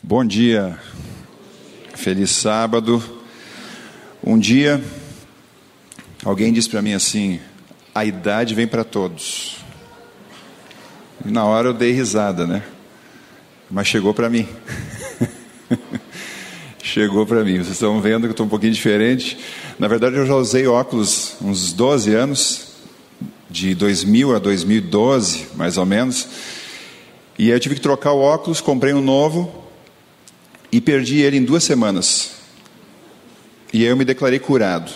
Bom dia, feliz sábado. Um dia, alguém disse para mim assim: a idade vem para todos. E na hora eu dei risada, né? Mas chegou para mim. chegou para mim. Vocês estão vendo que eu estou um pouquinho diferente. Na verdade, eu já usei óculos uns 12 anos, de 2000 a 2012, mais ou menos. E aí eu tive que trocar o óculos, comprei um novo e perdi ele em duas semanas. E aí eu me declarei curado.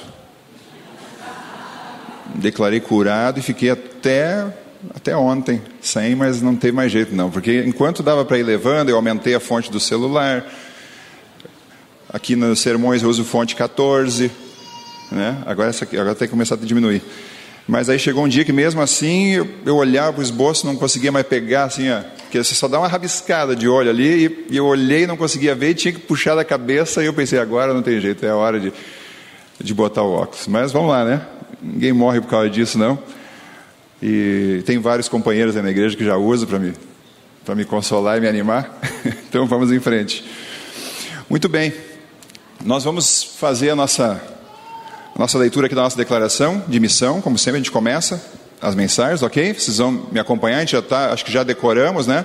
Declarei curado e fiquei até até ontem sem, mas não teve mais jeito não, porque enquanto dava para ir levando, eu aumentei a fonte do celular. Aqui nos sermões eu uso fonte 14, né? Agora essa aqui, agora tem que começar a diminuir. Mas aí chegou um dia que mesmo assim eu, eu olhava o esboço, não conseguia mais pegar assim, ó, porque você só dá uma rabiscada de olho ali, e, e eu olhei, não conseguia ver, e tinha que puxar da cabeça, e eu pensei, agora não tem jeito, é a hora de, de botar o óculos. Mas vamos lá, né? Ninguém morre por causa disso, não. E tem vários companheiros aí na igreja que já usam para me, para me consolar e me animar. então vamos em frente. Muito bem. Nós vamos fazer a nossa nossa leitura aqui da nossa declaração de missão, como sempre a gente começa as mensagens, ok? Vocês vão me acompanhar, a gente já está, acho que já decoramos, né?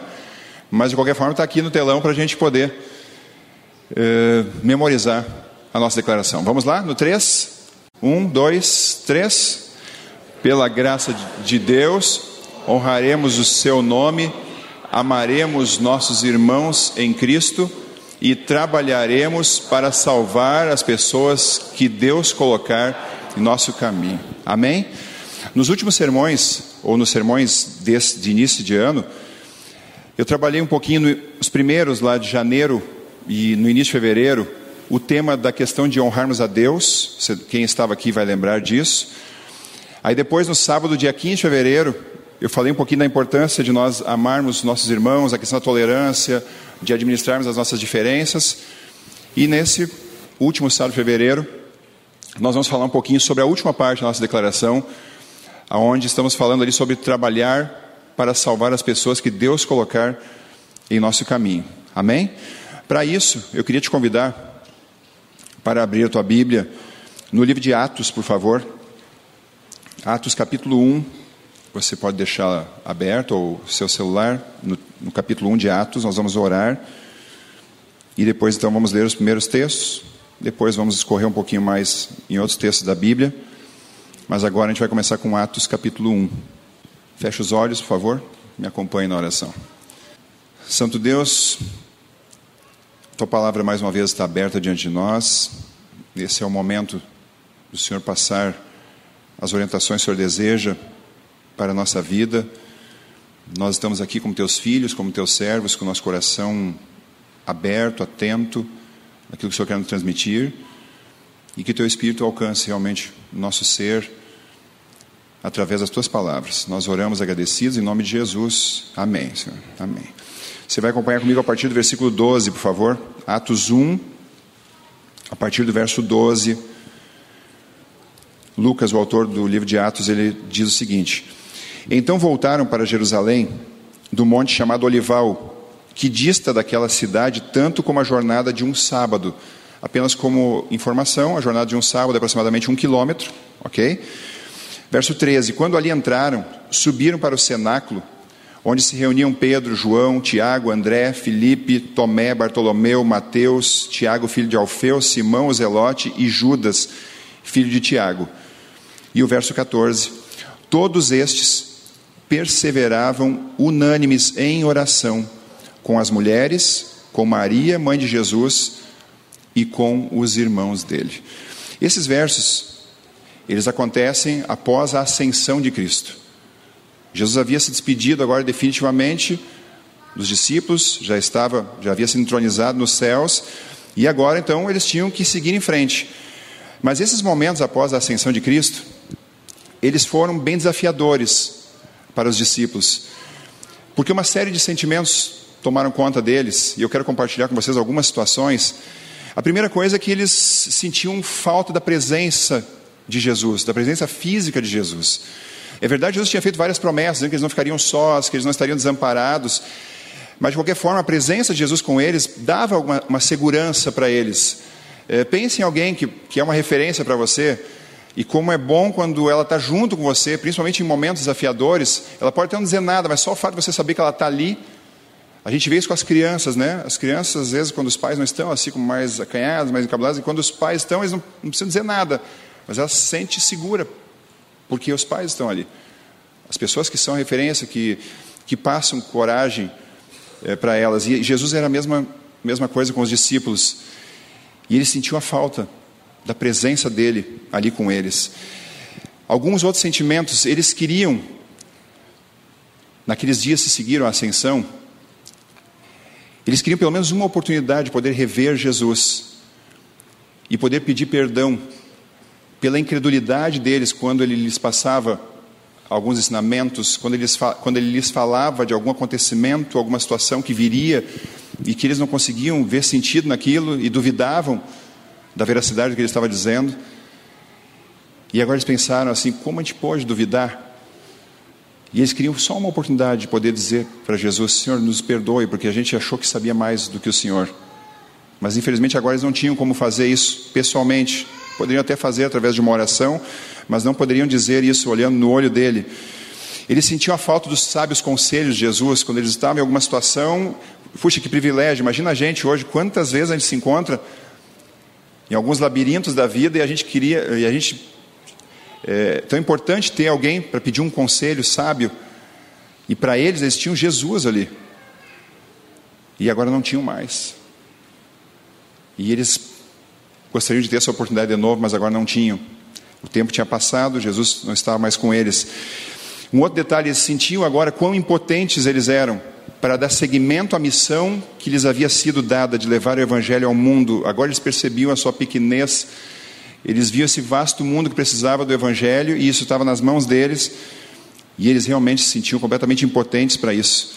Mas de qualquer forma está aqui no telão para a gente poder eh, memorizar a nossa declaração. Vamos lá? No 3? 1, 2, 3. Pela graça de Deus, honraremos o seu nome, amaremos nossos irmãos em Cristo e trabalharemos para salvar as pessoas que Deus colocar em nosso caminho. Amém? Nos últimos sermões, ou nos sermões desse, de início de ano, eu trabalhei um pouquinho nos primeiros lá de janeiro e no início de fevereiro, o tema da questão de honrarmos a Deus. Quem estava aqui vai lembrar disso. Aí depois, no sábado, dia 15 de fevereiro, eu falei um pouquinho da importância de nós amarmos nossos irmãos, a questão da tolerância, de administrarmos as nossas diferenças. E nesse último sábado de fevereiro, nós vamos falar um pouquinho sobre a última parte da nossa declaração, aonde estamos falando ali sobre trabalhar para salvar as pessoas que Deus colocar em nosso caminho. Amém? Para isso, eu queria te convidar para abrir a tua Bíblia no livro de Atos, por favor. Atos capítulo 1, você pode deixar aberto ou seu celular no, no capítulo 1 de Atos, nós vamos orar. E depois então vamos ler os primeiros textos, depois vamos escorrer um pouquinho mais em outros textos da Bíblia, mas agora a gente vai começar com Atos capítulo 1. Feche os olhos, por favor, me acompanhe na oração. Santo Deus, tua palavra mais uma vez está aberta diante de nós, esse é o momento do Senhor passar as orientações que o Senhor deseja para a nossa vida. Nós estamos aqui como teus filhos, como teus servos, com o nosso coração aberto, atento àquilo que o Senhor quer nos transmitir e que teu Espírito alcance realmente o nosso ser através das tuas palavras. Nós oramos agradecidos em nome de Jesus. Amém, Senhor. Amém. Você vai acompanhar comigo a partir do versículo 12, por favor. Atos 1, a partir do verso 12. Lucas, o autor do livro de Atos, ele diz o seguinte: então voltaram para Jerusalém, do monte chamado Olival, que dista daquela cidade tanto como a jornada de um sábado. Apenas como informação, a jornada de um sábado é aproximadamente um quilômetro, ok? Verso 13: Quando ali entraram, subiram para o cenáculo, onde se reuniam Pedro, João, Tiago, André, Filipe, Tomé, Bartolomeu, Mateus, Tiago, filho de Alfeu, Simão, Zelote e Judas, filho de Tiago. E o verso 14: Todos estes perseveravam unânimes em oração com as mulheres, com Maria, mãe de Jesus, e com os irmãos dele. Esses versos, eles acontecem após a ascensão de Cristo. Jesus havia se despedido agora definitivamente dos discípulos, já estava, já havia sido entronizado nos céus, e agora então eles tinham que seguir em frente. Mas esses momentos após a ascensão de Cristo, eles foram bem desafiadores para os discípulos, porque uma série de sentimentos tomaram conta deles, e eu quero compartilhar com vocês algumas situações. A primeira coisa é que eles sentiam falta da presença de Jesus, da presença física de Jesus. É verdade, Jesus tinha feito várias promessas, que eles não ficariam sós, que eles não estariam desamparados, Mas, de qualquer forma, a presença de Jesus com eles dava uma, uma segurança para eles. É, pense em alguém que, que é uma referência para você, e como é bom quando ela está junto com você, principalmente em momentos desafiadores. Ela pode até não dizer nada, mas só o fato de você saber que ela está ali. A gente vê isso com as crianças, né? As crianças, às vezes, quando os pais não estão, assim como mais acanhados, mais encabulados, e quando os pais estão, eles não, não precisam dizer nada, mas ela se sente segura, porque os pais estão ali. As pessoas que são referência, que, que passam coragem é, para elas. E Jesus era a mesma, mesma coisa com os discípulos. E ele sentiu a falta da presença dele ali com eles. Alguns outros sentimentos, eles queriam, naqueles dias que seguiram a ascensão, eles queriam pelo menos uma oportunidade de poder rever Jesus e poder pedir perdão pela incredulidade deles quando ele lhes passava alguns ensinamentos, quando, quando ele lhes falava de algum acontecimento, alguma situação que viria e que eles não conseguiam ver sentido naquilo e duvidavam da veracidade do que ele estava dizendo. E agora eles pensaram assim: como a gente pode duvidar? E eles queriam só uma oportunidade de poder dizer para Jesus: Senhor, nos perdoe, porque a gente achou que sabia mais do que o Senhor. Mas infelizmente agora eles não tinham como fazer isso pessoalmente. Poderiam até fazer através de uma oração, mas não poderiam dizer isso olhando no olho dele. Eles sentiam a falta dos sábios conselhos de Jesus quando eles estavam em alguma situação. Puxa, que privilégio! Imagina a gente hoje, quantas vezes a gente se encontra em alguns labirintos da vida e a gente queria, e a gente é tão importante ter alguém para pedir um conselho sábio. E para eles eles tinham Jesus ali. E agora não tinham mais. E eles gostariam de ter essa oportunidade de novo, mas agora não tinham. O tempo tinha passado, Jesus não estava mais com eles. Um outro detalhe, eles sentiam agora quão impotentes eles eram para dar seguimento à missão que lhes havia sido dada de levar o Evangelho ao mundo. Agora eles percebiam a sua pequenez, eles viam esse vasto mundo que precisava do Evangelho e isso estava nas mãos deles e eles realmente se sentiam completamente impotentes para isso.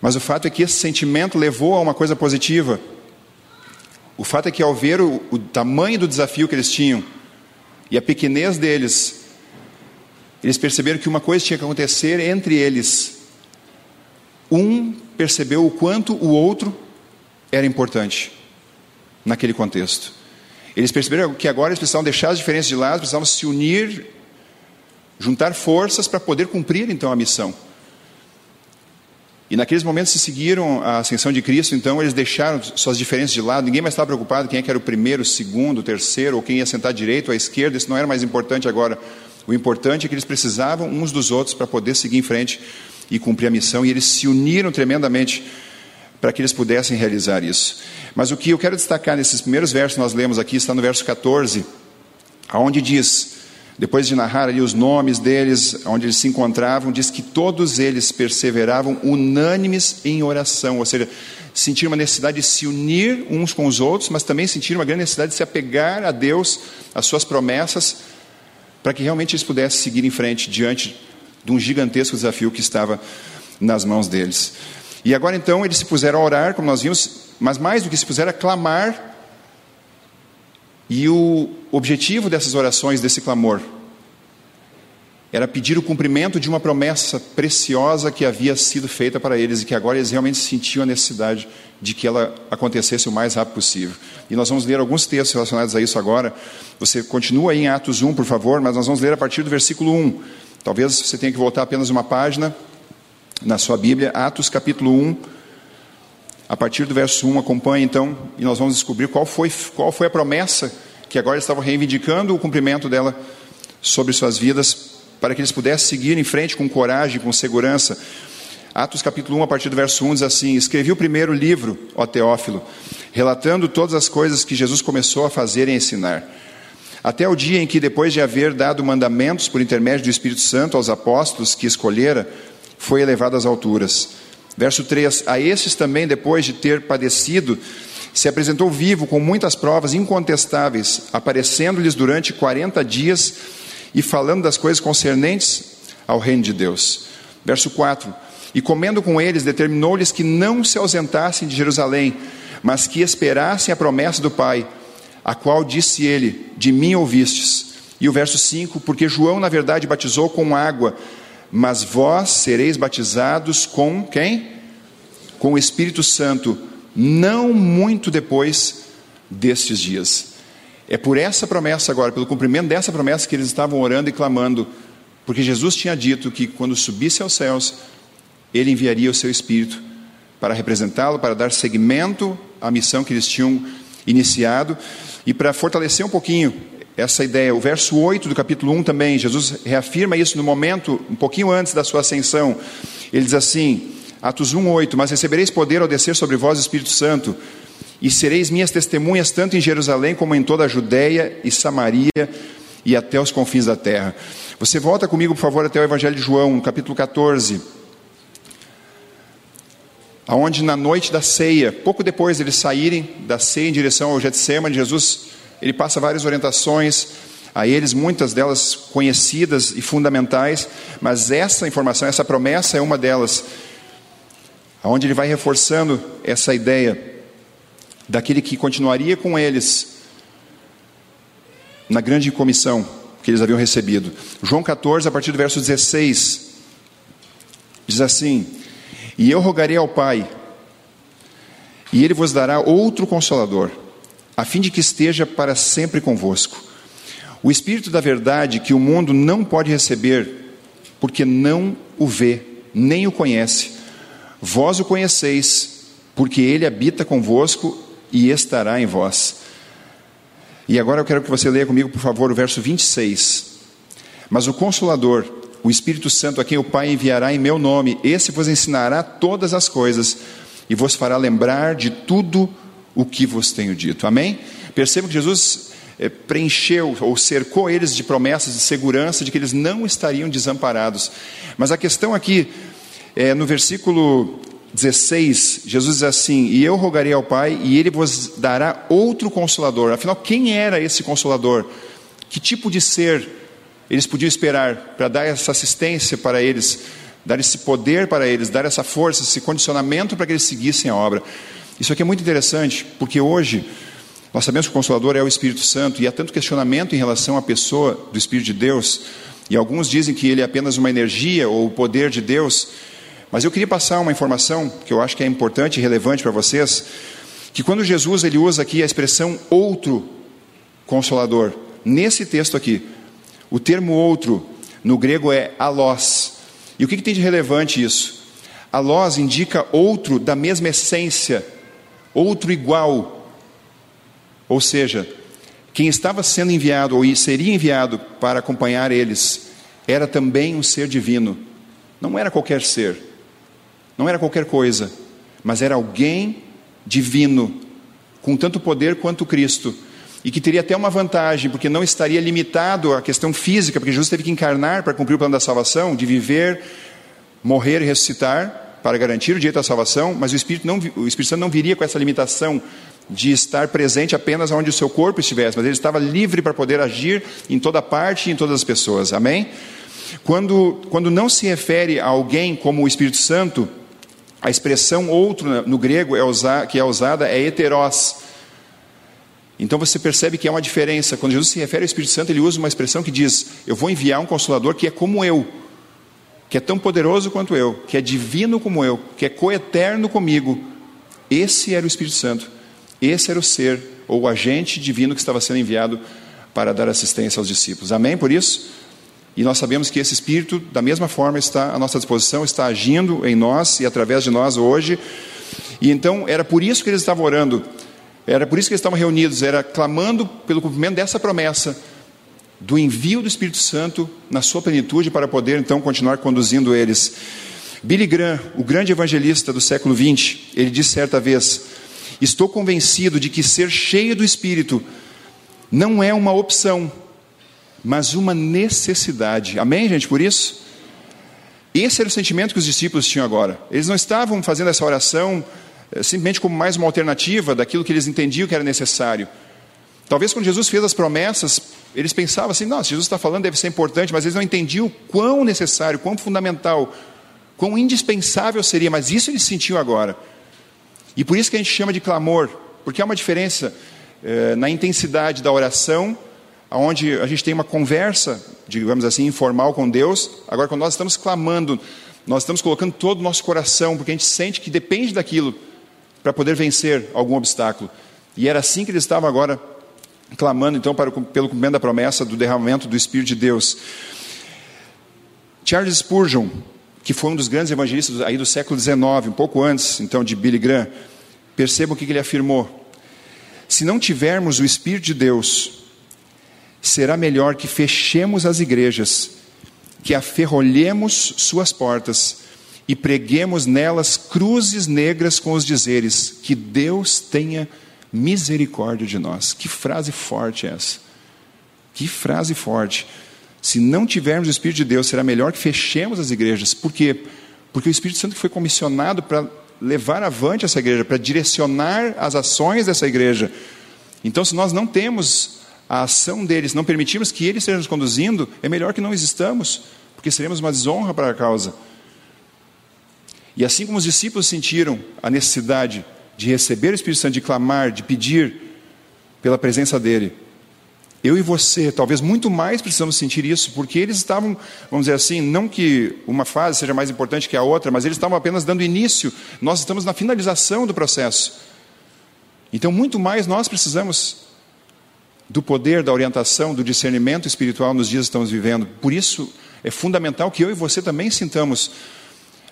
Mas o fato é que esse sentimento levou a uma coisa positiva. O fato é que ao ver o, o tamanho do desafio que eles tinham, e a pequenez deles, eles perceberam que uma coisa tinha que acontecer entre eles. Um percebeu o quanto o outro era importante naquele contexto. Eles perceberam que agora eles precisavam deixar as diferenças de lado, precisavam se unir, juntar forças para poder cumprir então a missão. E naqueles momentos que seguiram a ascensão de Cristo, então eles deixaram suas diferenças de lado, ninguém mais estava preocupado quem é que era o primeiro, o segundo, o terceiro, ou quem ia sentar direito ou à esquerda, isso não era mais importante agora. O importante é que eles precisavam uns dos outros para poder seguir em frente e cumprir a missão, e eles se uniram tremendamente para que eles pudessem realizar isso. Mas o que eu quero destacar nesses primeiros versos que nós lemos aqui está no verso 14, aonde diz: depois de narrar ali os nomes deles, onde eles se encontravam, diz que todos eles perseveravam unânimes em oração, ou seja, sentiram uma necessidade de se unir uns com os outros, mas também sentiram uma grande necessidade de se apegar a Deus, às suas promessas, para que realmente eles pudessem seguir em frente diante de um gigantesco desafio que estava nas mãos deles. E agora então eles se puseram a orar, como nós vimos, mas mais do que se puseram a clamar e o objetivo dessas orações, desse clamor, era pedir o cumprimento de uma promessa preciosa que havia sido feita para eles e que agora eles realmente sentiam a necessidade de que ela acontecesse o mais rápido possível. E nós vamos ler alguns textos relacionados a isso agora. Você continua aí em Atos 1, por favor, mas nós vamos ler a partir do versículo 1. Talvez você tenha que voltar apenas uma página na sua Bíblia, Atos capítulo 1, a partir do verso 1, acompanhe então, e nós vamos descobrir qual foi, qual foi a promessa que agora estavam reivindicando o cumprimento dela sobre suas vidas, para que eles pudessem seguir em frente com coragem, com segurança. Atos capítulo 1, a partir do verso 1, diz assim: Escrevi o primeiro livro, ó Teófilo, relatando todas as coisas que Jesus começou a fazer e ensinar. Até o dia em que, depois de haver dado mandamentos por intermédio do Espírito Santo aos apóstolos que escolhera, foi elevado às alturas. Verso 3: A estes também, depois de ter padecido, se apresentou vivo com muitas provas incontestáveis, aparecendo-lhes durante 40 dias e falando das coisas concernentes ao reino de Deus. Verso 4: E comendo com eles, determinou-lhes que não se ausentassem de Jerusalém, mas que esperassem a promessa do Pai, a qual disse ele: De mim ouvistes. E o verso 5: Porque João, na verdade, batizou com água mas vós sereis batizados com quem? com o Espírito Santo, não muito depois destes dias. É por essa promessa agora, pelo cumprimento dessa promessa que eles estavam orando e clamando, porque Jesus tinha dito que quando subisse aos céus, ele enviaria o seu Espírito para representá-lo, para dar seguimento à missão que eles tinham iniciado e para fortalecer um pouquinho essa ideia. O verso 8 do capítulo 1 também, Jesus reafirma isso no momento, um pouquinho antes da sua ascensão. Ele diz assim, Atos 1, 8: Mas recebereis poder ao descer sobre vós o Espírito Santo, e sereis minhas testemunhas tanto em Jerusalém como em toda a Judéia e Samaria e até os confins da terra. Você volta comigo, por favor, até o Evangelho de João, capítulo 14 aonde na noite da ceia, pouco depois de eles saírem da ceia em direção ao Getsemane, Jesus ele passa várias orientações a eles, muitas delas conhecidas e fundamentais, mas essa informação, essa promessa é uma delas, aonde ele vai reforçando essa ideia daquele que continuaria com eles na grande comissão que eles haviam recebido. João 14, a partir do verso 16, diz assim: e eu rogarei ao Pai, e ele vos dará outro consolador, a fim de que esteja para sempre convosco. O Espírito da Verdade que o mundo não pode receber, porque não o vê, nem o conhece. Vós o conheceis, porque ele habita convosco e estará em vós. E agora eu quero que você leia comigo, por favor, o verso 26. Mas o Consolador, o Espírito Santo, a quem o Pai enviará em meu nome, esse vos ensinará todas as coisas e vos fará lembrar de tudo o que vos tenho dito. Amém? Perceba que Jesus é, preencheu ou cercou eles de promessas de segurança de que eles não estariam desamparados. Mas a questão aqui, é, no versículo 16, Jesus diz assim: E eu rogarei ao Pai, e ele vos dará outro consolador. Afinal, quem era esse consolador? Que tipo de ser eles podiam esperar para dar essa assistência para eles, dar esse poder para eles, dar essa força, esse condicionamento para que eles seguissem a obra. Isso aqui é muito interessante, porque hoje nós sabemos que o Consolador é o Espírito Santo e há tanto questionamento em relação à pessoa do Espírito de Deus, e alguns dizem que ele é apenas uma energia ou o poder de Deus, mas eu queria passar uma informação que eu acho que é importante e relevante para vocês, que quando Jesus ele usa aqui a expressão outro consolador, nesse texto aqui, o termo outro no grego é alós. E o que, que tem de relevante isso? Alós indica outro da mesma essência, outro igual. Ou seja, quem estava sendo enviado ou seria enviado para acompanhar eles era também um ser divino. Não era qualquer ser, não era qualquer coisa, mas era alguém divino, com tanto poder quanto Cristo e que teria até uma vantagem, porque não estaria limitado à questão física, porque Jesus teve que encarnar para cumprir o plano da salvação, de viver, morrer e ressuscitar para garantir o direito à salvação, mas o Espírito, não, o Espírito Santo não viria com essa limitação de estar presente apenas onde o seu corpo estivesse, mas ele estava livre para poder agir em toda parte e em todas as pessoas. Amém? Quando, quando não se refere a alguém como o Espírito Santo, a expressão outro no grego é que é usada é heteros, então você percebe que há uma diferença. Quando Jesus se refere ao Espírito Santo, ele usa uma expressão que diz: Eu vou enviar um consolador que é como eu, que é tão poderoso quanto eu, que é divino como eu, que é coeterno comigo. Esse era o Espírito Santo. Esse era o ser, ou o agente divino que estava sendo enviado para dar assistência aos discípulos. Amém? Por isso? E nós sabemos que esse Espírito, da mesma forma, está à nossa disposição, está agindo em nós e através de nós hoje. E então era por isso que eles estavam orando era por isso que eles estavam reunidos, era clamando pelo cumprimento dessa promessa do envio do Espírito Santo na sua plenitude para poder então continuar conduzindo eles. Billy Graham, o grande evangelista do século XX, ele disse certa vez: Estou convencido de que ser cheio do Espírito não é uma opção, mas uma necessidade. Amém, gente, por isso? Esse era o sentimento que os discípulos tinham agora. Eles não estavam fazendo essa oração simplesmente como mais uma alternativa daquilo que eles entendiam que era necessário. Talvez quando Jesus fez as promessas, eles pensavam assim: nossa, Jesus está falando, deve ser importante, mas eles não entendiam quão necessário, quão fundamental, quão indispensável seria, mas isso eles sentiam agora. E por isso que a gente chama de clamor, porque há uma diferença eh, na intensidade da oração, onde a gente tem uma conversa, digamos assim, informal com Deus. Agora, quando nós estamos clamando Nós estamos colocando todo o nosso coração, porque a gente sente que depende daquilo para poder vencer algum obstáculo. E era assim que eles estavam agora clamando, então, para, pelo cumprimento da promessa do derramamento do Espírito de Deus. Charles Spurgeon, que foi um dos grandes evangelistas aí do século XIX, um pouco antes, então, de Billy Graham, perceba o que ele afirmou. Se não tivermos o Espírito de Deus, será melhor que fechemos as igrejas, que aferrolhemos suas portas e preguemos nelas cruzes negras com os dizeres: Que Deus tenha misericórdia de nós. Que frase forte é essa! Que frase forte. Se não tivermos o Espírito de Deus, será melhor que fechemos as igrejas. Por quê? Porque o Espírito Santo foi comissionado para levar avante essa igreja, para direcionar as ações dessa igreja. Então, se nós não temos a ação deles, não permitirmos que eles estejam nos conduzindo, é melhor que não existamos, porque seremos uma desonra para a causa. E assim como os discípulos sentiram a necessidade de receber o Espírito Santo, de clamar, de pedir pela presença dele, eu e você, talvez muito mais precisamos sentir isso, porque eles estavam, vamos dizer assim, não que uma fase seja mais importante que a outra, mas eles estavam apenas dando início, nós estamos na finalização do processo. Então, muito mais nós precisamos do poder, da orientação, do discernimento espiritual nos dias que estamos vivendo. Por isso, é fundamental que eu e você também sintamos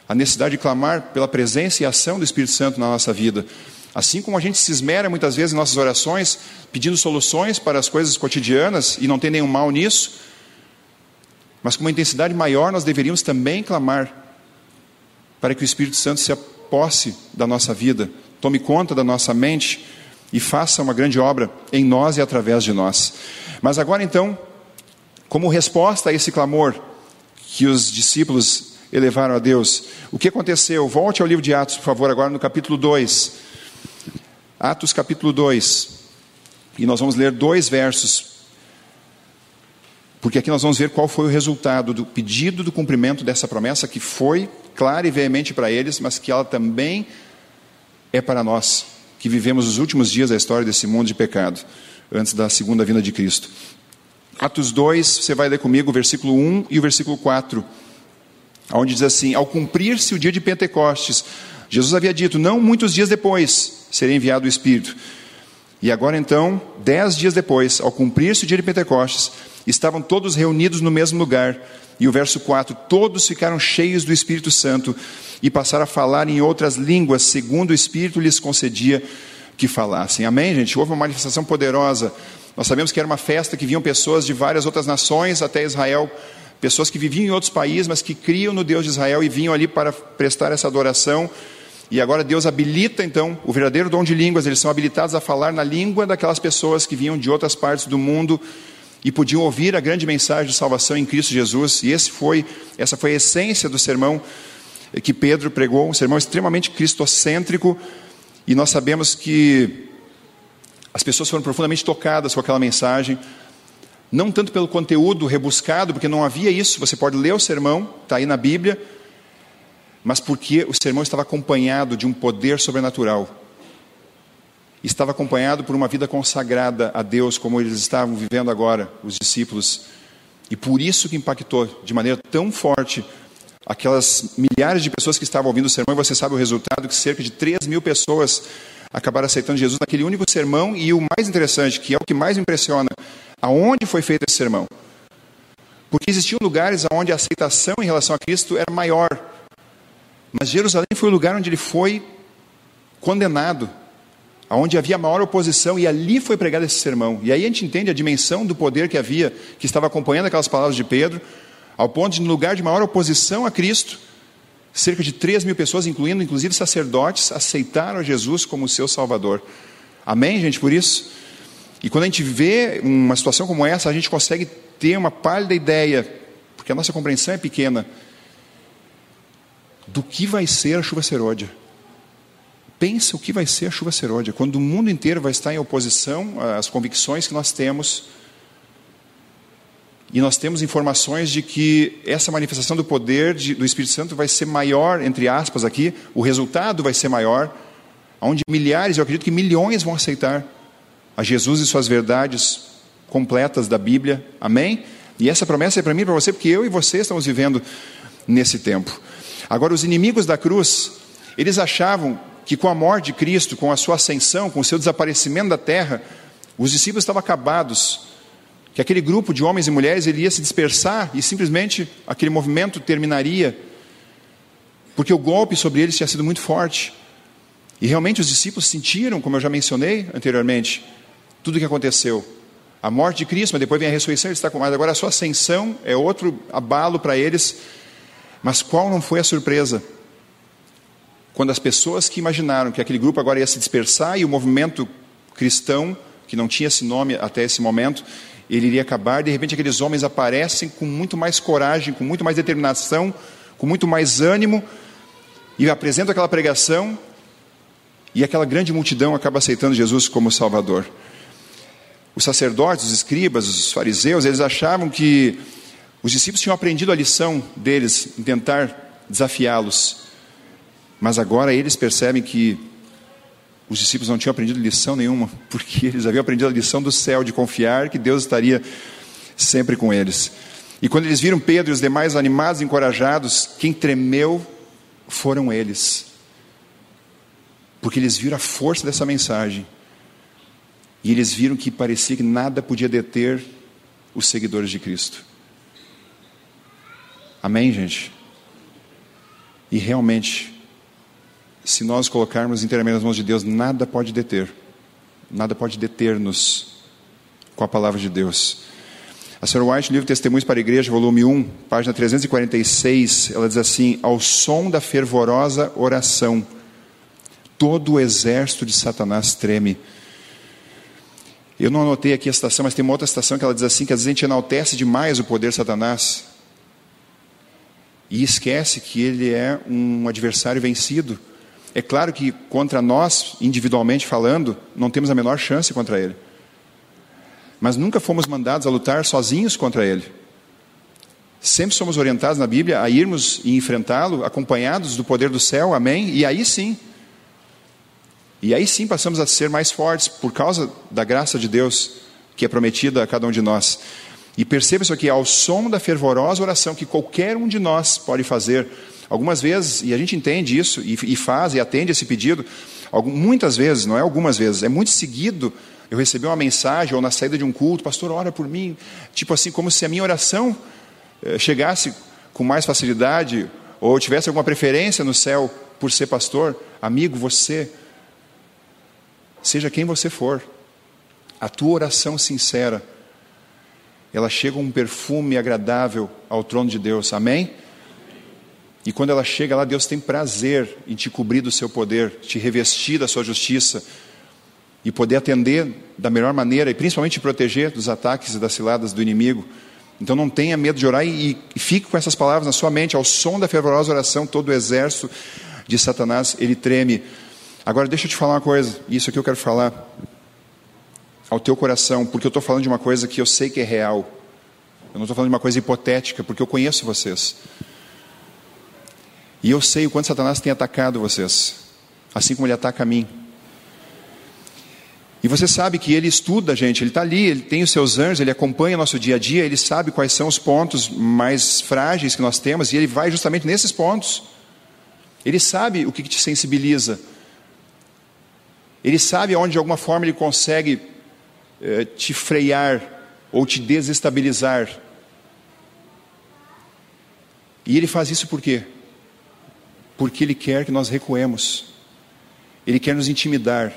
a necessidade de clamar pela presença e ação do Espírito Santo na nossa vida. Assim como a gente se esmera muitas vezes em nossas orações, pedindo soluções para as coisas cotidianas, e não tem nenhum mal nisso, mas com uma intensidade maior nós deveríamos também clamar para que o Espírito Santo se aposse da nossa vida, tome conta da nossa mente e faça uma grande obra em nós e através de nós. Mas agora então, como resposta a esse clamor que os discípulos elevaram a Deus, o que aconteceu? Volte ao livro de Atos, por favor, agora no capítulo 2. Atos capítulo 2. E nós vamos ler dois versos. Porque aqui nós vamos ver qual foi o resultado do pedido do cumprimento dessa promessa, que foi clara e veemente para eles, mas que ela também é para nós, que vivemos os últimos dias da história desse mundo de pecado, antes da segunda vinda de Cristo. Atos 2, você vai ler comigo o versículo 1 e o versículo 4, onde diz assim: Ao cumprir-se o dia de Pentecostes, Jesus havia dito: Não muitos dias depois seria enviado o Espírito. E agora então, dez dias depois, ao cumprir-se o dia de Pentecostes, estavam todos reunidos no mesmo lugar. E o verso 4: Todos ficaram cheios do Espírito Santo e passaram a falar em outras línguas, segundo o Espírito lhes concedia que falassem. Amém, gente? Houve uma manifestação poderosa. Nós sabemos que era uma festa que vinham pessoas de várias outras nações até Israel, pessoas que viviam em outros países, mas que criam no Deus de Israel e vinham ali para prestar essa adoração. E agora Deus habilita então o verdadeiro dom de línguas, eles são habilitados a falar na língua daquelas pessoas que vinham de outras partes do mundo e podiam ouvir a grande mensagem de salvação em Cristo Jesus. E esse foi, essa foi a essência do sermão que Pedro pregou, um sermão extremamente cristocêntrico, e nós sabemos que as pessoas foram profundamente tocadas com aquela mensagem, não tanto pelo conteúdo rebuscado, porque não havia isso, você pode ler o sermão, está aí na Bíblia, mas porque o sermão estava acompanhado de um poder sobrenatural. Estava acompanhado por uma vida consagrada a Deus, como eles estavam vivendo agora, os discípulos. E por isso que impactou de maneira tão forte aquelas milhares de pessoas que estavam ouvindo o sermão. E você sabe o resultado: que cerca de 3 mil pessoas acabaram aceitando Jesus naquele único sermão. E o mais interessante, que é o que mais impressiona, aonde foi feito esse sermão? Porque existiam lugares onde a aceitação em relação a Cristo era maior mas Jerusalém foi o lugar onde ele foi condenado, onde havia maior oposição, e ali foi pregado esse sermão. E aí a gente entende a dimensão do poder que havia, que estava acompanhando aquelas palavras de Pedro, ao ponto de, no lugar de maior oposição a Cristo, cerca de 3 mil pessoas, incluindo inclusive sacerdotes, aceitaram Jesus como seu Salvador. Amém, gente, por isso? E quando a gente vê uma situação como essa, a gente consegue ter uma pálida ideia, porque a nossa compreensão é pequena, do que vai ser a chuva serôdia. Pensa o que vai ser a chuva serôdia, quando o mundo inteiro vai estar em oposição às convicções que nós temos. E nós temos informações de que essa manifestação do poder de, do Espírito Santo vai ser maior, entre aspas, aqui, o resultado vai ser maior, onde milhares, eu acredito que milhões vão aceitar a Jesus e suas verdades completas da Bíblia. Amém? E essa promessa é para mim e para você, porque eu e você estamos vivendo nesse tempo. Agora, os inimigos da cruz, eles achavam que com a morte de Cristo, com a sua ascensão, com o seu desaparecimento da terra, os discípulos estavam acabados, que aquele grupo de homens e mulheres ele ia se dispersar e simplesmente aquele movimento terminaria, porque o golpe sobre eles tinha sido muito forte. E realmente os discípulos sentiram, como eu já mencionei anteriormente, tudo o que aconteceu. A morte de Cristo, mas depois vem a ressurreição, ele está com mais. Agora a sua ascensão é outro abalo para eles. Mas qual não foi a surpresa? Quando as pessoas que imaginaram que aquele grupo agora ia se dispersar e o movimento cristão, que não tinha esse nome até esse momento, ele iria acabar, de repente aqueles homens aparecem com muito mais coragem, com muito mais determinação, com muito mais ânimo, e apresentam aquela pregação, e aquela grande multidão acaba aceitando Jesus como Salvador. Os sacerdotes, os escribas, os fariseus, eles achavam que os discípulos tinham aprendido a lição deles em tentar desafiá-los. Mas agora eles percebem que os discípulos não tinham aprendido lição nenhuma, porque eles haviam aprendido a lição do céu de confiar que Deus estaria sempre com eles. E quando eles viram Pedro e os demais animados e encorajados, quem tremeu foram eles. Porque eles viram a força dessa mensagem. E eles viram que parecia que nada podia deter os seguidores de Cristo. Amém, gente? E realmente, se nós colocarmos inteiramente nas mãos de Deus, nada pode deter, nada pode deter-nos com a palavra de Deus. A Sra. White, no livro Testemunhos para a Igreja, volume 1, página 346, ela diz assim: Ao som da fervorosa oração, todo o exército de Satanás treme. Eu não anotei aqui a citação, mas tem uma outra citação que ela diz assim: que às vezes a gente enaltece demais o poder de Satanás e esquece que ele é um adversário vencido. É claro que contra nós, individualmente falando, não temos a menor chance contra ele. Mas nunca fomos mandados a lutar sozinhos contra ele. Sempre somos orientados na Bíblia a irmos e enfrentá-lo acompanhados do poder do céu, amém? E aí sim. E aí sim passamos a ser mais fortes por causa da graça de Deus que é prometida a cada um de nós. E perceba isso aqui, ao som da fervorosa oração que qualquer um de nós pode fazer Algumas vezes, e a gente entende isso, e, e faz e atende esse pedido, muitas vezes, não é algumas vezes, é muito seguido. Eu recebi uma mensagem, ou na saída de um culto, pastor, ora por mim. Tipo assim, como se a minha oração eh, chegasse com mais facilidade, ou tivesse alguma preferência no céu por ser pastor. Amigo, você, seja quem você for, a tua oração sincera, ela chega um perfume agradável ao trono de Deus. Amém? E quando ela chega lá, Deus tem prazer em te cobrir do seu poder, te revestir da sua justiça e poder atender da melhor maneira e principalmente te proteger dos ataques e das ciladas do inimigo. Então não tenha medo de orar e, e fique com essas palavras na sua mente, ao som da fervorosa oração, todo o exército de Satanás, ele treme. Agora deixa eu te falar uma coisa, isso aqui eu quero falar ao teu coração, porque eu estou falando de uma coisa que eu sei que é real. Eu não estou falando de uma coisa hipotética, porque eu conheço vocês. E eu sei o quanto Satanás tem atacado vocês, assim como ele ataca a mim. E você sabe que ele estuda, gente, ele está ali, ele tem os seus anjos, ele acompanha nosso dia a dia, ele sabe quais são os pontos mais frágeis que nós temos e ele vai justamente nesses pontos. Ele sabe o que te sensibiliza. Ele sabe onde de alguma forma ele consegue eh, te frear ou te desestabilizar. E ele faz isso por quê? porque Ele quer que nós recuemos, Ele quer nos intimidar,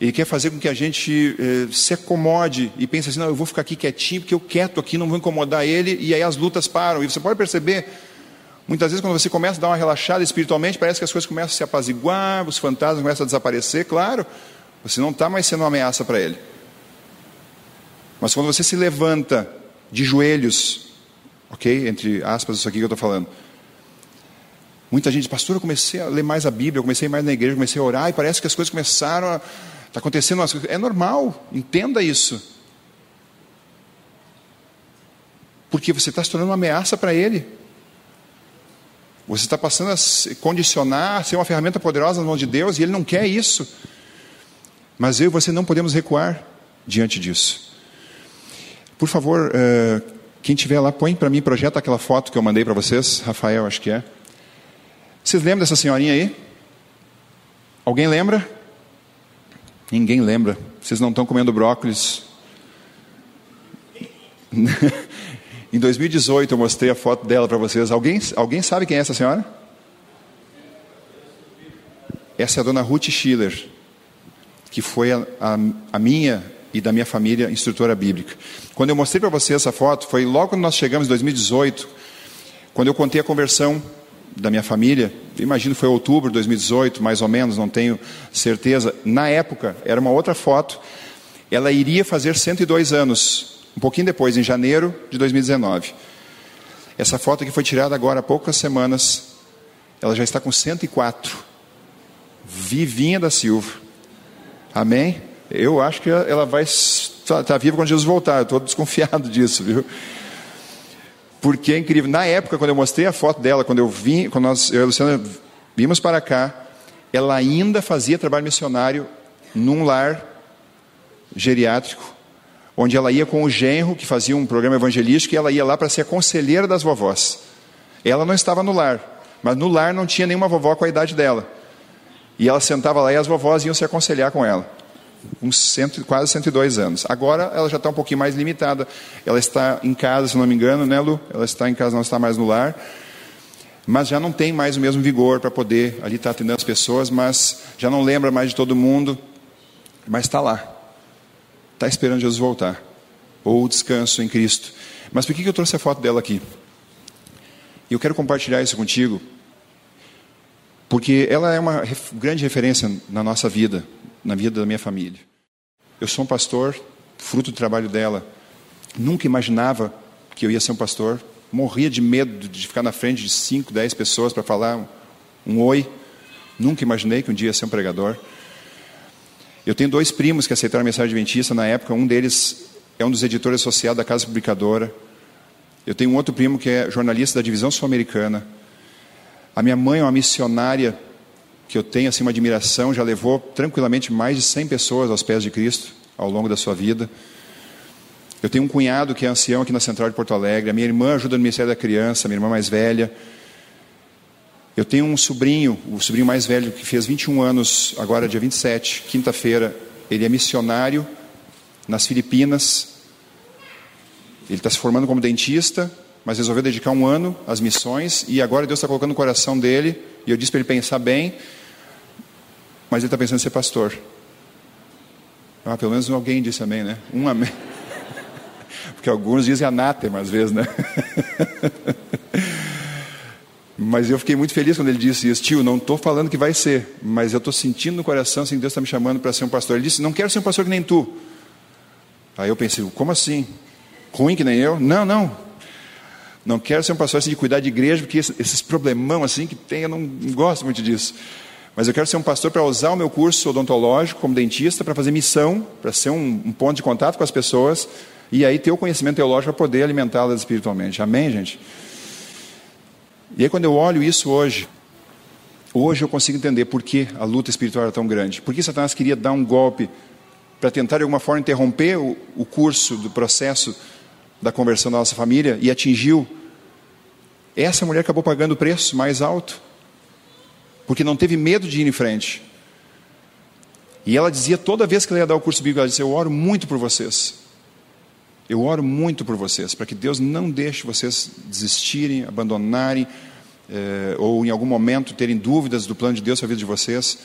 Ele quer fazer com que a gente eh, se acomode e pense assim: não, eu vou ficar aqui quietinho, porque eu quieto aqui, não vou incomodar Ele, e aí as lutas param. E você pode perceber, muitas vezes, quando você começa a dar uma relaxada espiritualmente, parece que as coisas começam a se apaziguar, os fantasmas começam a desaparecer, claro, você não está mais sendo uma ameaça para Ele. Mas quando você se levanta de joelhos, ok? Entre aspas, isso aqui que eu estou falando Muita gente diz, pastor, eu comecei a ler mais a Bíblia, eu comecei mais na igreja, comecei a orar e parece que as coisas começaram a. Está acontecendo umas coisas. É normal, entenda isso. Porque você está se tornando uma ameaça para ele. Você está passando a se condicionar, a ser uma ferramenta poderosa nas mãos de Deus e ele não quer isso. Mas eu e você não podemos recuar diante disso. Por favor, uh, quem estiver lá, põe para mim, projeta aquela foto que eu mandei para vocês, Rafael, acho que é. Vocês lembram dessa senhorinha aí? Alguém lembra? Ninguém lembra. Vocês não estão comendo brócolis. em 2018 eu mostrei a foto dela para vocês. Alguém, alguém sabe quem é essa senhora? Essa é a dona Ruth Schiller, que foi a, a, a minha e da minha família instrutora bíblica. Quando eu mostrei para vocês essa foto, foi logo quando nós chegamos em 2018, quando eu contei a conversão da minha família, imagino foi outubro de 2018, mais ou menos, não tenho certeza. Na época, era uma outra foto. Ela iria fazer 102 anos, um pouquinho depois, em janeiro de 2019. Essa foto que foi tirada agora há poucas semanas, ela já está com 104. Vivinha da Silva. Amém? Eu acho que ela vai estar tá viva quando Jesus voltar. Eu estou desconfiado disso, viu? Porque é incrível. Na época, quando eu mostrei a foto dela, quando eu vim, quando nós, eu e a Luciana vimos para cá, ela ainda fazia trabalho missionário num lar geriátrico, onde ela ia com o genro, que fazia um programa evangelístico, e ela ia lá para ser a conselheira das vovós. Ela não estava no lar, mas no lar não tinha nenhuma vovó com a idade dela. E ela sentava lá e as vovós iam se aconselhar com ela uns cento, quase 102 anos. Agora ela já está um pouquinho mais limitada. Ela está em casa, se não me engano, né, Lu? Ela está em casa, não está mais no lar. Mas já não tem mais o mesmo vigor para poder ali estar tá atendendo as pessoas, mas já não lembra mais de todo mundo. Mas está lá. Está esperando Jesus voltar. Ou descanso em Cristo. Mas por que eu trouxe a foto dela aqui? Eu quero compartilhar isso contigo, porque ela é uma grande referência na nossa vida na vida da minha família. Eu sou um pastor, fruto do trabalho dela. Nunca imaginava que eu ia ser um pastor. Morria de medo de ficar na frente de 5, 10 pessoas para falar um, um oi. Nunca imaginei que um dia ia ser um pregador. Eu tenho dois primos que aceitaram a mensagem adventista na época. Um deles é um dos editores associados da Casa Publicadora. Eu tenho um outro primo que é jornalista da Divisão Sul-Americana. A minha mãe é uma missionária que eu tenho assim uma admiração, já levou tranquilamente mais de 100 pessoas aos pés de Cristo ao longo da sua vida. Eu tenho um cunhado que é ancião aqui na Central de Porto Alegre, a minha irmã ajuda no Ministério da Criança, minha irmã mais velha. Eu tenho um sobrinho, o sobrinho mais velho, que fez 21 anos, agora dia 27, quinta-feira. Ele é missionário nas Filipinas. Ele está se formando como dentista, mas resolveu dedicar um ano às missões. E agora Deus está colocando no coração dele, e eu disse para ele pensar bem, mas ele está pensando em ser pastor. Ah, pelo menos alguém disse amém, né? Um amém. Porque alguns dizem anátema às vezes, né? Mas eu fiquei muito feliz quando ele disse isso. Tio, não estou falando que vai ser, mas eu estou sentindo no coração assim, Deus está me chamando para ser um pastor. Ele disse, não quero ser um pastor que nem tu. Aí eu pensei, como assim? Ruim que nem eu? Não, não. Não quero ser um pastor assim de cuidar de igreja, porque esses problemão assim que tem, eu não gosto muito disso. Mas eu quero ser um pastor para usar o meu curso odontológico como dentista para fazer missão, para ser um, um, ponto de contato com as pessoas e aí ter o conhecimento teológico para poder alimentá-las espiritualmente. Amém, gente? E aí quando eu olho isso hoje, hoje eu consigo entender por que a luta espiritual era tão grande. Por que Satanás queria dar um golpe para tentar de alguma forma interromper o, o curso do processo da conversão da nossa família e atingiu. Essa mulher acabou pagando o preço mais alto porque não teve medo de ir em frente. E ela dizia toda vez que ela ia dar o curso bíblico, ela dizia: Eu oro muito por vocês. Eu oro muito por vocês, para que Deus não deixe vocês desistirem, abandonarem, eh, ou em algum momento terem dúvidas do plano de Deus para a vida de vocês.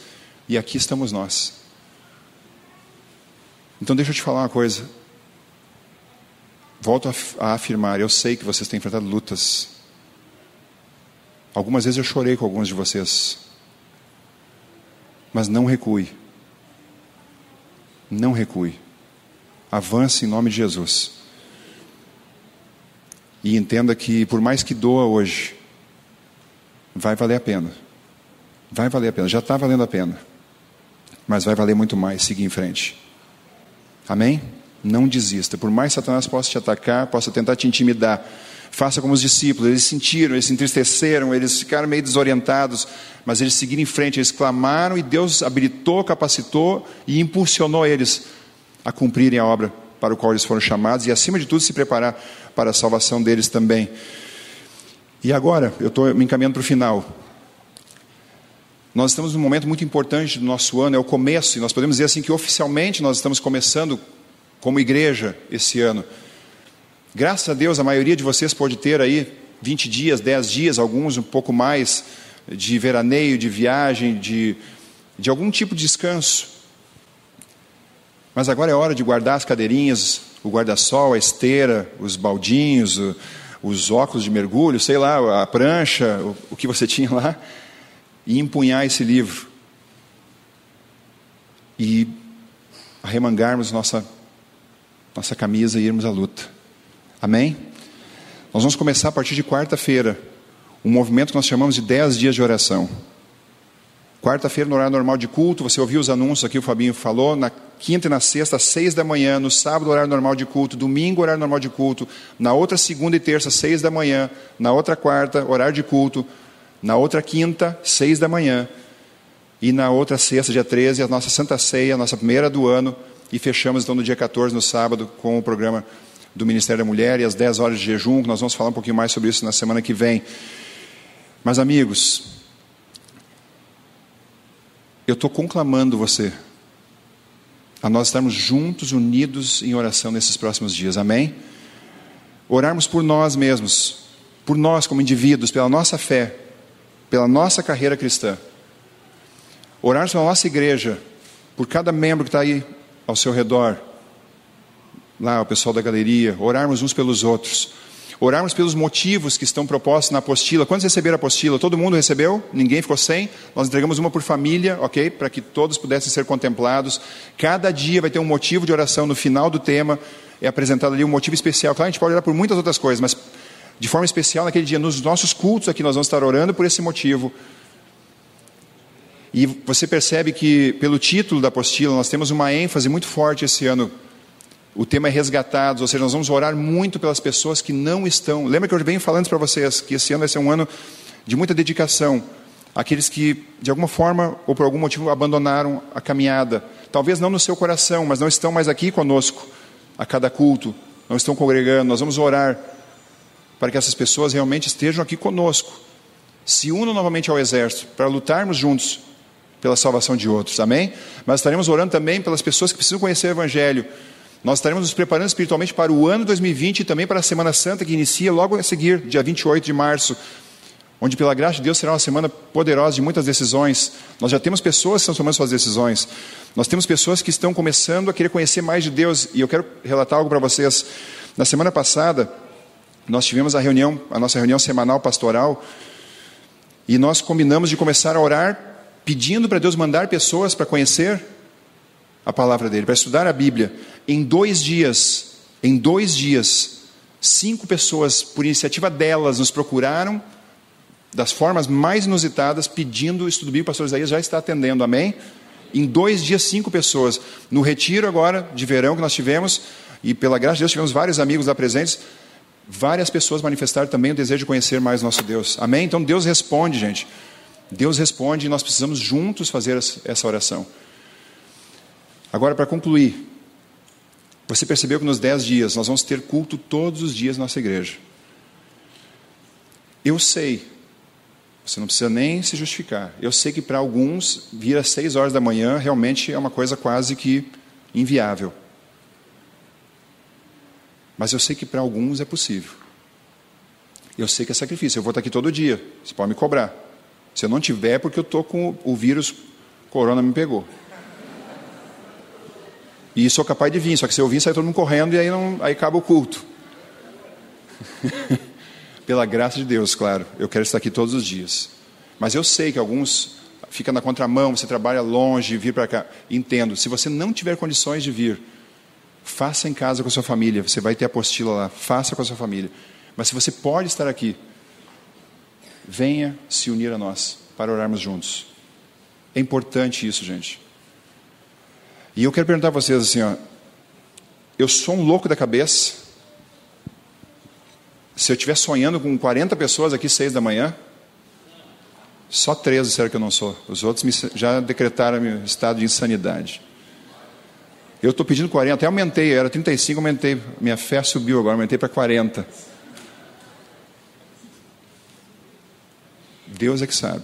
E aqui estamos nós. Então, deixa eu te falar uma coisa. Volto a, afirmar: eu sei que vocês têm enfrentado lutas. Algumas vezes eu chorei com alguns de vocês. Mas não recue. Não recue. Avance em nome de Jesus. E entenda que, por mais que doa hoje, vai valer a pena. Vai valer a pena. Já está valendo a pena. Mas vai valer muito mais seguir em frente. Amém? Não desista. Por mais que Satanás possa te atacar, possa tentar te intimidar, Faça como os discípulos, eles sentiram, eles se entristeceram, eles ficaram meio desorientados, mas eles seguiram em frente, eles clamaram e Deus habilitou, capacitou e impulsionou eles a cumprirem a obra para o qual eles foram chamados e, acima de tudo, se preparar para a salvação deles também. E agora, eu estou me encaminhando para o final. Nós estamos num momento muito importante do nosso ano, é o começo, e nós podemos dizer assim que oficialmente nós estamos começando como igreja esse ano. Graças a Deus, a maioria de vocês pode ter aí 20 dias, 10 dias, alguns um pouco mais de veraneio, de viagem, de, de algum tipo de descanso. Mas agora é hora de guardar as cadeirinhas, o guarda-sol, a esteira, os baldinhos, os óculos de mergulho, sei lá, a prancha, o, o que você tinha lá, e empunhar esse livro. E arremangarmos nossa, nossa camisa e irmos à luta. Amém? Nós vamos começar a partir de quarta-feira um movimento que nós chamamos de 10 dias de oração. Quarta-feira, no horário normal de culto, você ouviu os anúncios aqui, o Fabinho falou. Na quinta e na sexta, às seis da manhã. No sábado, horário normal de culto. Domingo, horário normal de culto. Na outra segunda e terça, seis da manhã. Na outra quarta, horário de culto. Na outra quinta, seis da manhã. E na outra sexta, dia 13, a nossa Santa Ceia, a nossa primeira do ano. E fechamos então no dia 14, no sábado, com o programa do Ministério da Mulher e as 10 horas de jejum, nós vamos falar um pouquinho mais sobre isso na semana que vem. Mas, amigos, eu estou conclamando você a nós estarmos juntos, unidos em oração nesses próximos dias, amém? Orarmos por nós mesmos, por nós como indivíduos, pela nossa fé, pela nossa carreira cristã. Orarmos pela nossa igreja, por cada membro que está aí ao seu redor, lá o pessoal da galeria, orarmos uns pelos outros, orarmos pelos motivos que estão propostos na apostila. Quantos receberam a apostila? Todo mundo recebeu? Ninguém ficou sem? Nós entregamos uma por família, ok? Para que todos pudessem ser contemplados. Cada dia vai ter um motivo de oração no final do tema, é apresentado ali um motivo especial. Claro, a gente pode orar por muitas outras coisas, mas de forma especial naquele dia, nos nossos cultos aqui, nós vamos estar orando por esse motivo. E você percebe que, pelo título da apostila, nós temos uma ênfase muito forte esse ano o tema é resgatados, ou seja, nós vamos orar muito pelas pessoas que não estão. Lembra que eu venho falando para vocês que esse ano vai ser um ano de muita dedicação. Aqueles que, de alguma forma ou por algum motivo, abandonaram a caminhada. Talvez não no seu coração, mas não estão mais aqui conosco a cada culto, não estão congregando. Nós vamos orar para que essas pessoas realmente estejam aqui conosco. Se unam novamente ao exército para lutarmos juntos pela salvação de outros. Amém? Mas estaremos orando também pelas pessoas que precisam conhecer o Evangelho nós estaremos nos preparando espiritualmente para o ano 2020 e também para a Semana Santa que inicia logo a seguir, dia 28 de março, onde pela graça de Deus será uma semana poderosa de muitas decisões. Nós já temos pessoas que estão tomando suas decisões. Nós temos pessoas que estão começando a querer conhecer mais de Deus. E eu quero relatar algo para vocês. Na semana passada, nós tivemos a reunião, a nossa reunião semanal pastoral, e nós combinamos de começar a orar pedindo para Deus mandar pessoas para conhecer a palavra dele, para estudar a Bíblia. Em dois dias, em dois dias, cinco pessoas, por iniciativa delas, nos procuraram das formas mais inusitadas, pedindo o estudo bíblico. O pastor Isaías já está atendendo, amém? Em dois dias, cinco pessoas. No retiro agora, de verão que nós tivemos, e pela graça de Deus tivemos vários amigos lá presentes, várias pessoas manifestaram também o desejo de conhecer mais nosso Deus. Amém? Então Deus responde, gente. Deus responde e nós precisamos juntos fazer essa oração. Agora, para concluir, você percebeu que nos dez dias nós vamos ter culto todos os dias na nossa igreja. Eu sei, você não precisa nem se justificar. Eu sei que para alguns vir às seis horas da manhã realmente é uma coisa quase que inviável. Mas eu sei que para alguns é possível. Eu sei que é sacrifício. Eu vou estar aqui todo dia. Você pode me cobrar. Se eu não tiver, é porque eu estou com o vírus, corona me pegou. E sou capaz de vir, só que se eu vir, sai todo mundo correndo e aí, não, aí acaba o culto. Pela graça de Deus, claro, eu quero estar aqui todos os dias. Mas eu sei que alguns ficam na contramão, você trabalha longe, vir para cá. Entendo, se você não tiver condições de vir, faça em casa com a sua família, você vai ter apostila lá, faça com a sua família. Mas se você pode estar aqui, venha se unir a nós para orarmos juntos. É importante isso, gente. E eu quero perguntar a vocês assim, ó, eu sou um louco da cabeça. Se eu estiver sonhando com 40 pessoas aqui seis da manhã, só 13 disseram que eu não sou. Os outros me, já decretaram meu estado de insanidade. Eu estou pedindo 40, até aumentei, era 35, aumentei. Minha fé subiu agora, aumentei para 40. Deus é que sabe.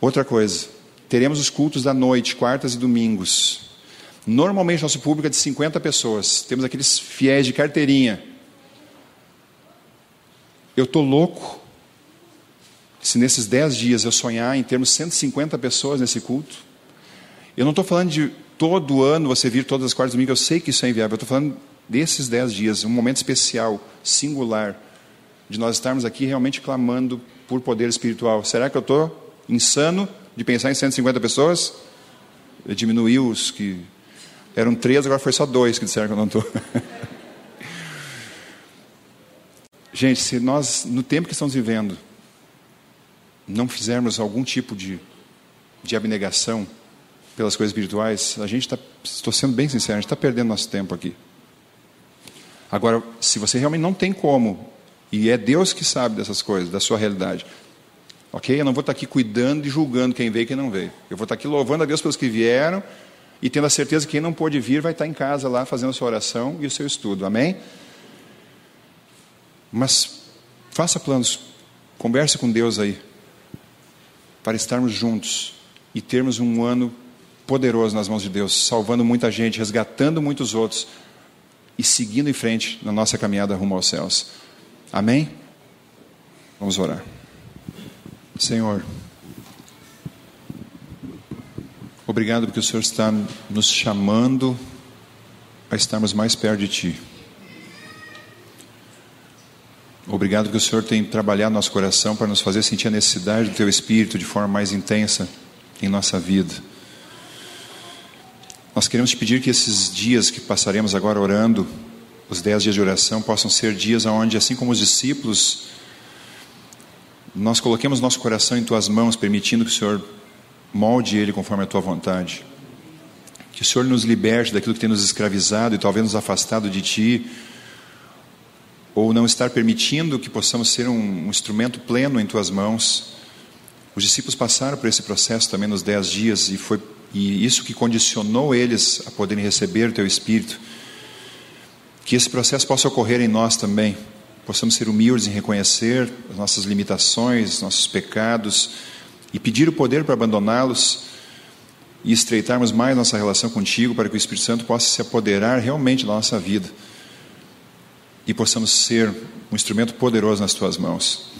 Outra coisa, teremos os cultos da noite, quartas e domingos. Normalmente nosso público é de 50 pessoas. Temos aqueles fiéis de carteirinha. Eu estou louco se nesses 10 dias eu sonhar em termos 150 pessoas nesse culto. Eu não estou falando de todo ano você vir todas as quartas e domingos, eu sei que isso é inviável. Eu estou falando desses 10 dias, um momento especial, singular, de nós estarmos aqui realmente clamando por poder espiritual. Será que eu estou insano de pensar em 150 pessoas? Eu diminuí os que eram três, agora foi só dois que disseram que eu não estou. Gente, se nós, no tempo que estamos vivendo, não fizermos algum tipo de, de abnegação pelas coisas espirituais, a gente está, estou sendo bem sincero, a gente está perdendo nosso tempo aqui. Agora, se você realmente não tem como e é Deus que sabe dessas coisas, da sua realidade. Ok? Eu não vou estar aqui cuidando e julgando quem veio e quem não veio. Eu vou estar aqui louvando a Deus pelos que vieram e tendo a certeza que quem não pôde vir vai estar em casa lá fazendo a sua oração e o seu estudo. Amém? Mas faça planos, converse com Deus aí, para estarmos juntos e termos um ano poderoso nas mãos de Deus, salvando muita gente, resgatando muitos outros e seguindo em frente na nossa caminhada rumo aos céus. Amém? Vamos orar. Senhor, obrigado porque o Senhor está nos chamando a estarmos mais perto de Ti. Obrigado porque o Senhor tem trabalhado nosso coração para nos fazer sentir a necessidade do Teu Espírito de forma mais intensa em nossa vida. Nós queremos te pedir que esses dias que passaremos agora orando, os dez dias de oração possam ser dias onde, assim como os discípulos, nós coloquemos nosso coração em tuas mãos, permitindo que o Senhor molde ele conforme a tua vontade. Que o Senhor nos liberte daquilo que tem nos escravizado e talvez nos afastado de ti, ou não estar permitindo que possamos ser um, um instrumento pleno em tuas mãos. Os discípulos passaram por esse processo também nos dez dias e foi e isso que condicionou eles a poderem receber o teu Espírito. Que esse processo possa ocorrer em nós também. Possamos ser humildes em reconhecer as nossas limitações, nossos pecados e pedir o poder para abandoná-los e estreitarmos mais nossa relação contigo para que o Espírito Santo possa se apoderar realmente da nossa vida e possamos ser um instrumento poderoso nas tuas mãos.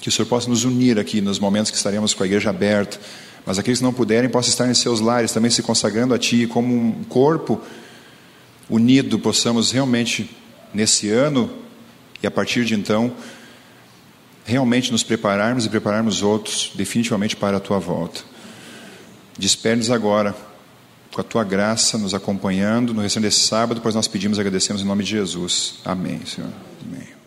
Que o Senhor possa nos unir aqui nos momentos que estaremos com a igreja aberta, mas aqueles que não puderem possam estar em seus lares também se consagrando a Ti como um corpo unido possamos realmente, nesse ano e a partir de então, realmente nos prepararmos e prepararmos outros definitivamente para a tua volta. Despede-nos agora com a tua graça nos acompanhando no restante desse sábado, pois nós pedimos e agradecemos em nome de Jesus. Amém, Senhor. Amém.